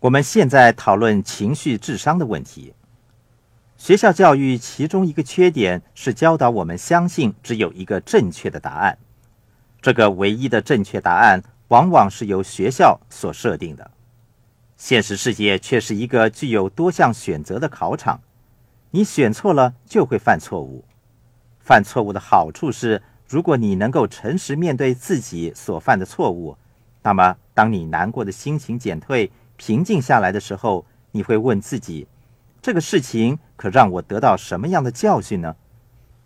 我们现在讨论情绪智商的问题。学校教育其中一个缺点是教导我们相信只有一个正确的答案，这个唯一的正确答案往往是由学校所设定的。现实世界却是一个具有多项选择的考场，你选错了就会犯错误。犯错误的好处是，如果你能够诚实面对自己所犯的错误，那么当你难过的心情减退。平静下来的时候，你会问自己：这个事情可让我得到什么样的教训呢？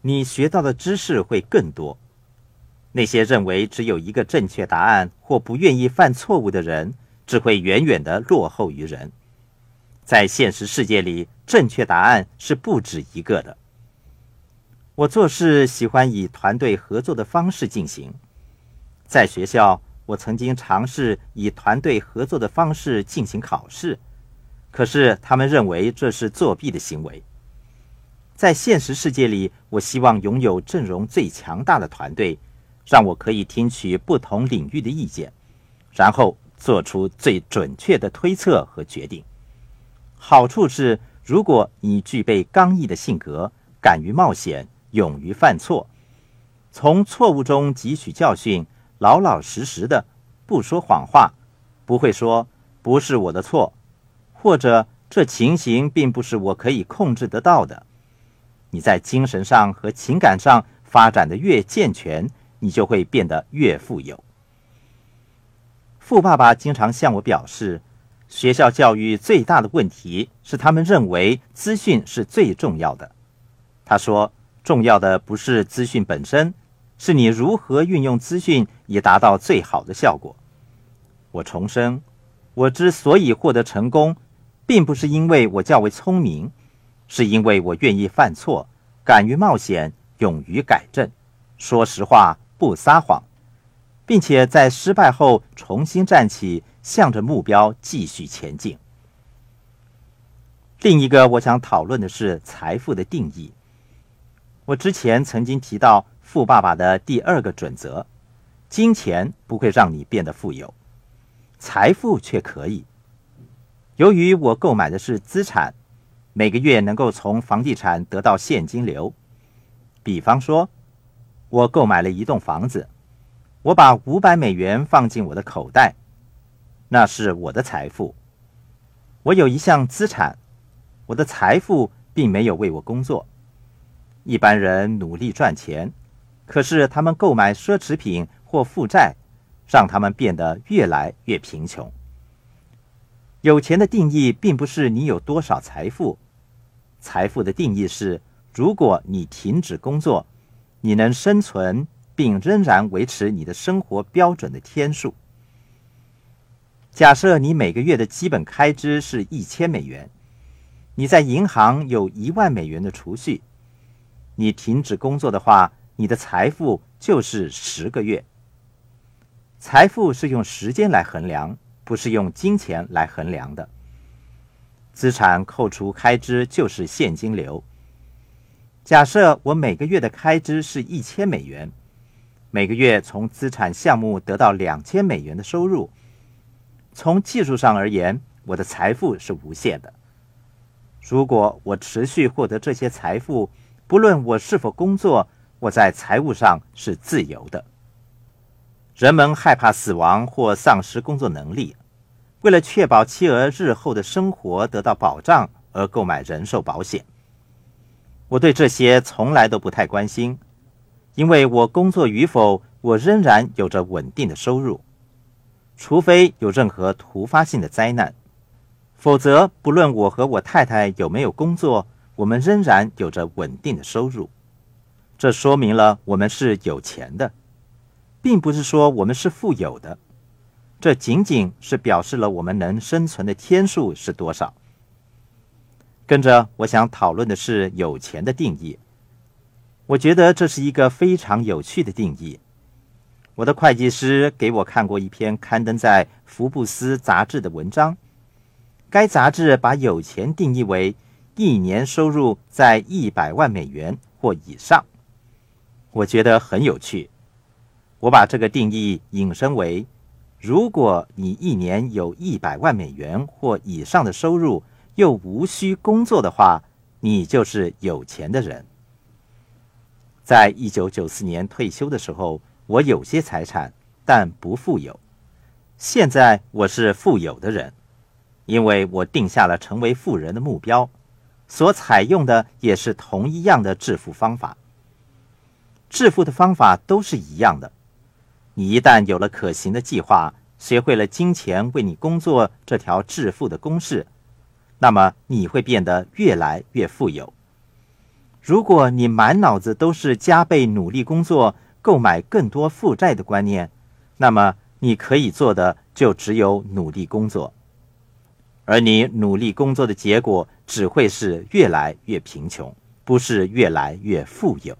你学到的知识会更多。那些认为只有一个正确答案或不愿意犯错误的人，只会远远的落后于人。在现实世界里，正确答案是不止一个的。我做事喜欢以团队合作的方式进行，在学校。我曾经尝试以团队合作的方式进行考试，可是他们认为这是作弊的行为。在现实世界里，我希望拥有阵容最强大的团队，让我可以听取不同领域的意见，然后做出最准确的推测和决定。好处是，如果你具备刚毅的性格，敢于冒险，勇于犯错，从错误中汲取教训。老老实实的，不说谎话，不会说不是我的错，或者这情形并不是我可以控制得到的。你在精神上和情感上发展的越健全，你就会变得越富有。富爸爸经常向我表示，学校教育最大的问题是他们认为资讯是最重要的。他说，重要的不是资讯本身。是你如何运用资讯以达到最好的效果。我重申，我之所以获得成功，并不是因为我较为聪明，是因为我愿意犯错，敢于冒险，勇于改正，说实话，不撒谎，并且在失败后重新站起，向着目标继续前进。另一个我想讨论的是财富的定义。我之前曾经提到。富爸爸的第二个准则：金钱不会让你变得富有，财富却可以。由于我购买的是资产，每个月能够从房地产得到现金流。比方说，我购买了一栋房子，我把五百美元放进我的口袋，那是我的财富。我有一项资产，我的财富并没有为我工作。一般人努力赚钱。可是，他们购买奢侈品或负债，让他们变得越来越贫穷。有钱的定义并不是你有多少财富，财富的定义是：如果你停止工作，你能生存并仍然维持你的生活标准的天数。假设你每个月的基本开支是一千美元，你在银行有一万美元的储蓄，你停止工作的话。你的财富就是十个月。财富是用时间来衡量，不是用金钱来衡量的。资产扣除开支就是现金流。假设我每个月的开支是一千美元，每个月从资产项目得到两千美元的收入。从技术上而言，我的财富是无限的。如果我持续获得这些财富，不论我是否工作。我在财务上是自由的。人们害怕死亡或丧失工作能力，为了确保妻儿日后的生活得到保障而购买人寿保险。我对这些从来都不太关心，因为我工作与否，我仍然有着稳定的收入。除非有任何突发性的灾难，否则不论我和我太太有没有工作，我们仍然有着稳定的收入。这说明了我们是有钱的，并不是说我们是富有的。这仅仅是表示了我们能生存的天数是多少。跟着，我想讨论的是有钱的定义。我觉得这是一个非常有趣的定义。我的会计师给我看过一篇刊登在《福布斯》杂志的文章，该杂志把有钱定义为一年收入在一百万美元或以上。我觉得很有趣。我把这个定义引申为：如果你一年有一百万美元或以上的收入，又无需工作的话，你就是有钱的人。在一九九四年退休的时候，我有些财产，但不富有。现在我是富有的人，因为我定下了成为富人的目标，所采用的也是同一样的致富方法。致富的方法都是一样的。你一旦有了可行的计划，学会了金钱为你工作这条致富的公式，那么你会变得越来越富有。如果你满脑子都是加倍努力工作、购买更多负债的观念，那么你可以做的就只有努力工作，而你努力工作的结果只会是越来越贫穷，不是越来越富有。